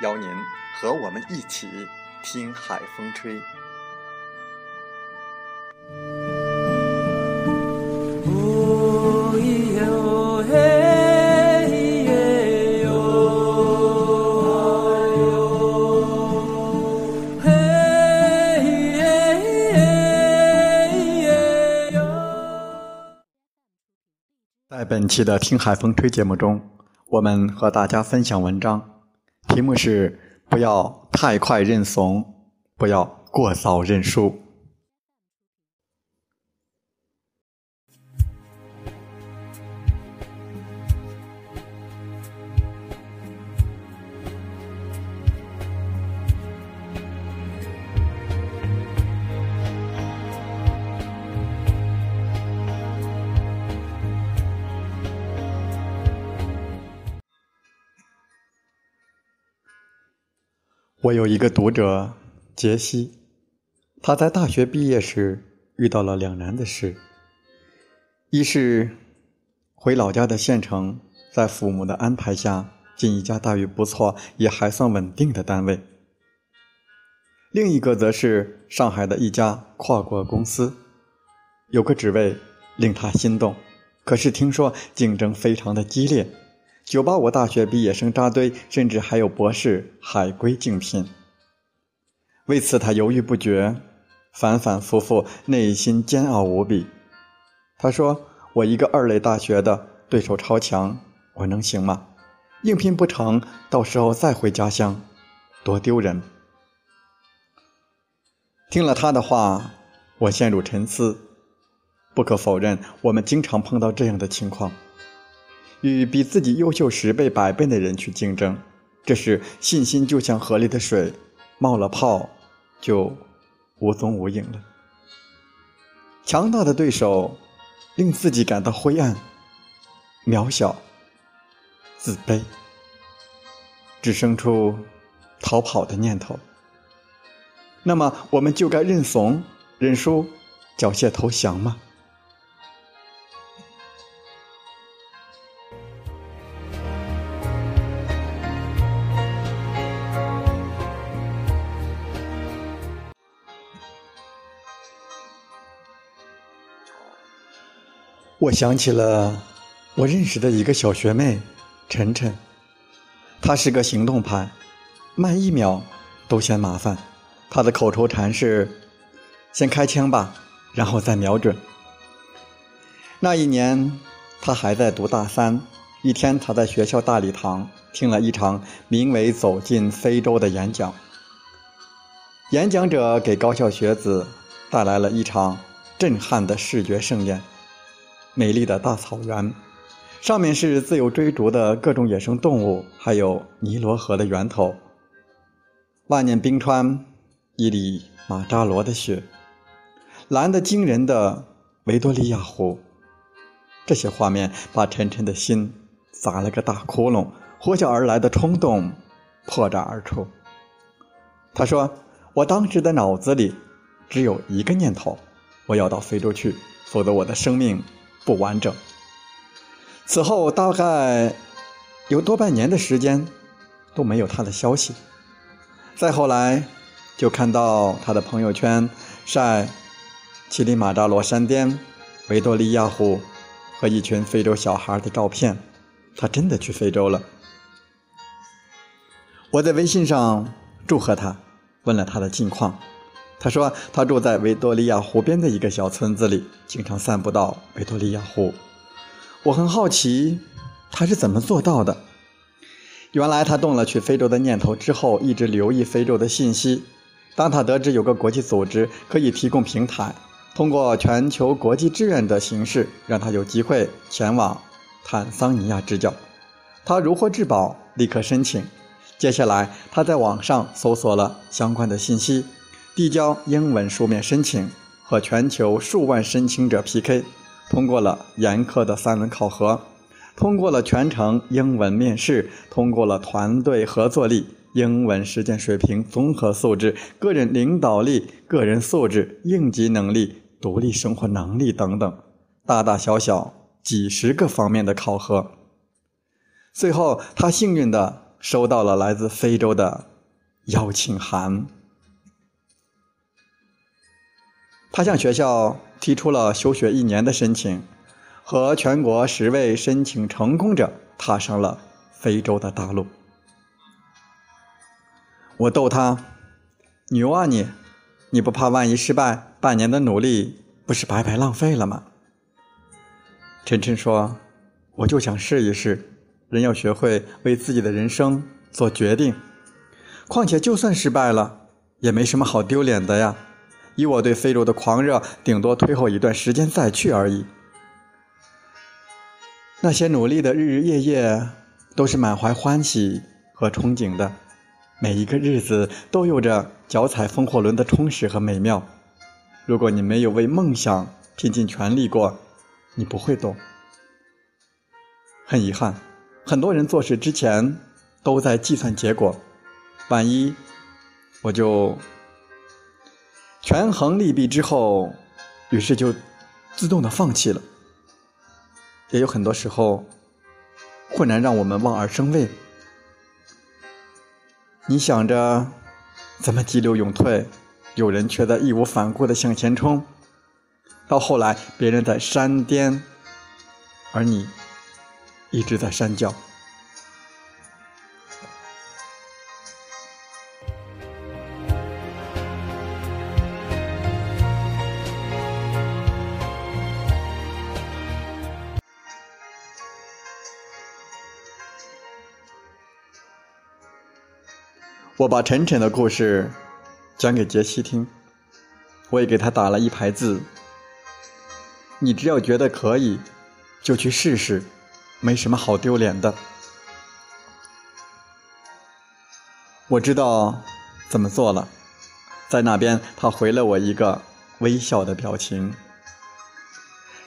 邀您和我们一起听海风吹。在本期的《听海风吹》节目中，我们和大家分享文章。题目是：不要太快认怂，不要过早认输。我有一个读者杰西，他在大学毕业时遇到了两难的事：一是回老家的县城，在父母的安排下进一家待遇不错也还算稳定的单位；另一个则是上海的一家跨国公司，有个职位令他心动，可是听说竞争非常的激烈。九八五大学毕业生扎堆，甚至还有博士海归竞聘。为此，他犹豫不决，反反复复，内心煎熬无比。他说：“我一个二类大学的，对手超强，我能行吗？应聘不成，到时候再回家乡，多丢人。”听了他的话，我陷入沉思。不可否认，我们经常碰到这样的情况。与比自己优秀十倍、百倍的人去竞争，这时信心就像河里的水，冒了泡就无踪无影了。强大的对手令自己感到灰暗、渺小、自卑，只生出逃跑的念头。那么，我们就该认怂、认输、缴械投降吗？我想起了我认识的一个小学妹，晨晨。她是个行动派，慢一秒都嫌麻烦。她的口头禅是：“先开枪吧，然后再瞄准。”那一年，她还在读大三。一天，她在学校大礼堂听了一场名为《走进非洲》的演讲。演讲者给高校学子带来了一场震撼的视觉盛宴。美丽的大草原，上面是自由追逐的各种野生动物，还有尼罗河的源头。万年冰川，伊犁马扎罗的雪，蓝得惊人的维多利亚湖。这些画面把晨晨的心砸了个大窟窿，呼啸而来的冲动破绽而出。他说：“我当时的脑子里只有一个念头，我要到非洲去，否则我的生命。”不完整。此后大概有多半年的时间都没有他的消息。再后来，就看到他的朋友圈晒乞力马扎罗山巅、维多利亚湖和一群非洲小孩的照片，他真的去非洲了。我在微信上祝贺他，问了他的近况。他说他住在维多利亚湖边的一个小村子里，经常散步到维多利亚湖。我很好奇他是怎么做到的。原来他动了去非洲的念头之后，一直留意非洲的信息。当他得知有个国际组织可以提供平台，通过全球国际志愿的形式，让他有机会前往坦桑尼亚支教。他如获至宝，立刻申请。接下来，他在网上搜索了相关的信息，递交英文书面申请，和全球数万申请者 PK，通过了严苛的三轮考核，通过了全程英文面试，通过了团队合作力、英文实践水平、综合素质、个人领导力、个人素质、应急能力、独立生活能力等等，大大小小几十个方面的考核。最后，他幸运的。收到了来自非洲的邀请函，他向学校提出了休学一年的申请，和全国十位申请成功者踏上了非洲的大陆。我逗他：“牛啊你！你不怕万一失败，半年的努力不是白白浪费了吗？”晨晨说：“我就想试一试。”人要学会为自己的人生做决定，况且就算失败了，也没什么好丢脸的呀。以我对非洲的狂热，顶多推后一段时间再去而已。那些努力的日日夜夜，都是满怀欢喜和憧憬的，每一个日子都有着脚踩风火轮的充实和美妙。如果你没有为梦想拼尽全力过，你不会懂。很遗憾。很多人做事之前都在计算结果，万一我就权衡利弊之后，于是就自动的放弃了。也有很多时候，困难让我们望而生畏。你想着怎么急流勇退，有人却在义无反顾的向前冲，到后来别人在山巅，而你。一直在山脚。我把晨晨的故事讲给杰西听，我也给他打了一排字：你只要觉得可以，就去试试。没什么好丢脸的，我知道怎么做了。在那边，他回了我一个微笑的表情。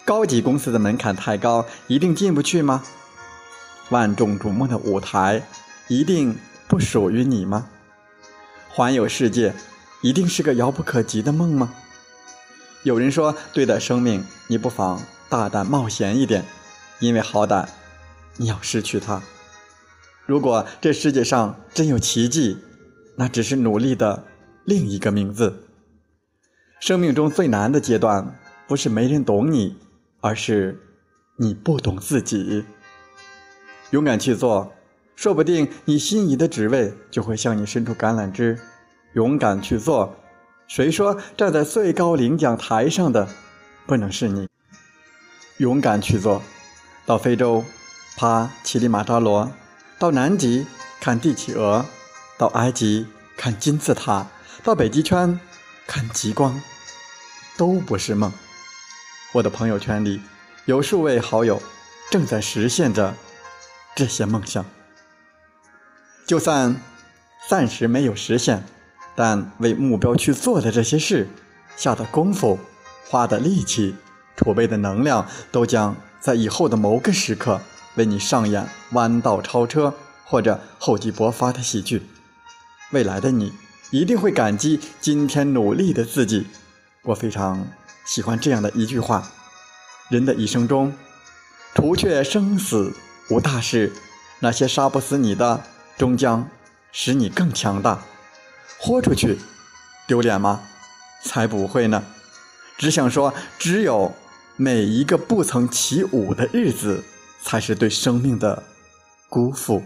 高级公司的门槛太高，一定进不去吗？万众瞩目的舞台，一定不属于你吗？环游世界，一定是个遥不可及的梦吗？有人说，对待生命，你不妨大胆冒险一点，因为好歹。你要失去它。如果这世界上真有奇迹，那只是努力的另一个名字。生命中最难的阶段，不是没人懂你，而是你不懂自己。勇敢去做，说不定你心仪的职位就会向你伸出橄榄枝。勇敢去做，谁说站在最高领奖台上的不能是你？勇敢去做，到非洲。爬乞力马扎罗，到南极看帝企鹅，到埃及看金字塔，到北极圈看极光，都不是梦。我的朋友圈里有数位好友正在实现着这些梦想。就算暂时没有实现，但为目标去做的这些事，下的功夫、花的力气、储备的能量，都将在以后的某个时刻。为你上演弯道超车或者厚积薄发的喜剧，未来的你一定会感激今天努力的自己。我非常喜欢这样的一句话：人的一生中，除却生死无大事，那些杀不死你的，终将使你更强大。豁出去，丢脸吗？才不会呢！只想说，只有每一个不曾起舞的日子，才是对生命的辜负。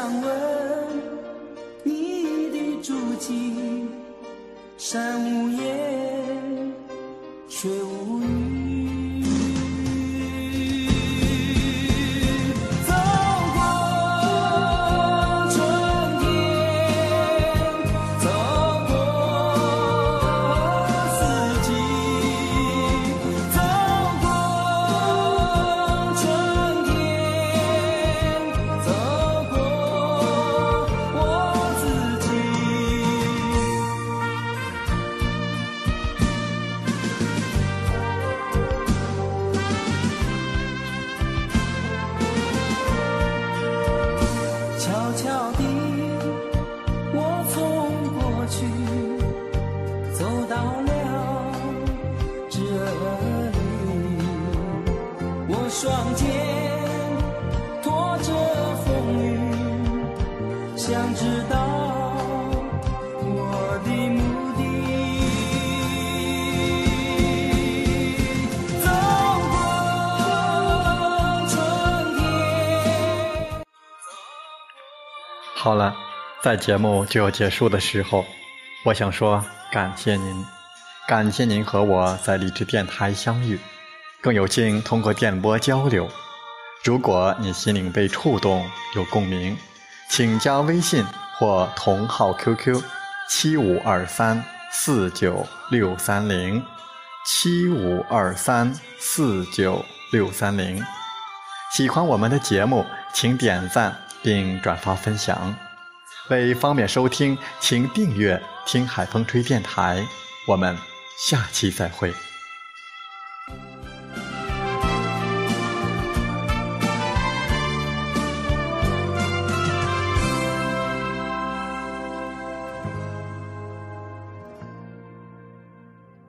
想问你的足迹，山无言，水无语。好了，在节目就要结束的时候，我想说感谢您，感谢您和我在励志电台相遇。更有幸通过电波交流。如果你心灵被触动，有共鸣，请加微信或同号 QQ：七五二三四九六三零七五二三四九六三零。喜欢我们的节目，请点赞并转发分享。为方便收听，请订阅“听海风吹电台”。我们下期再会。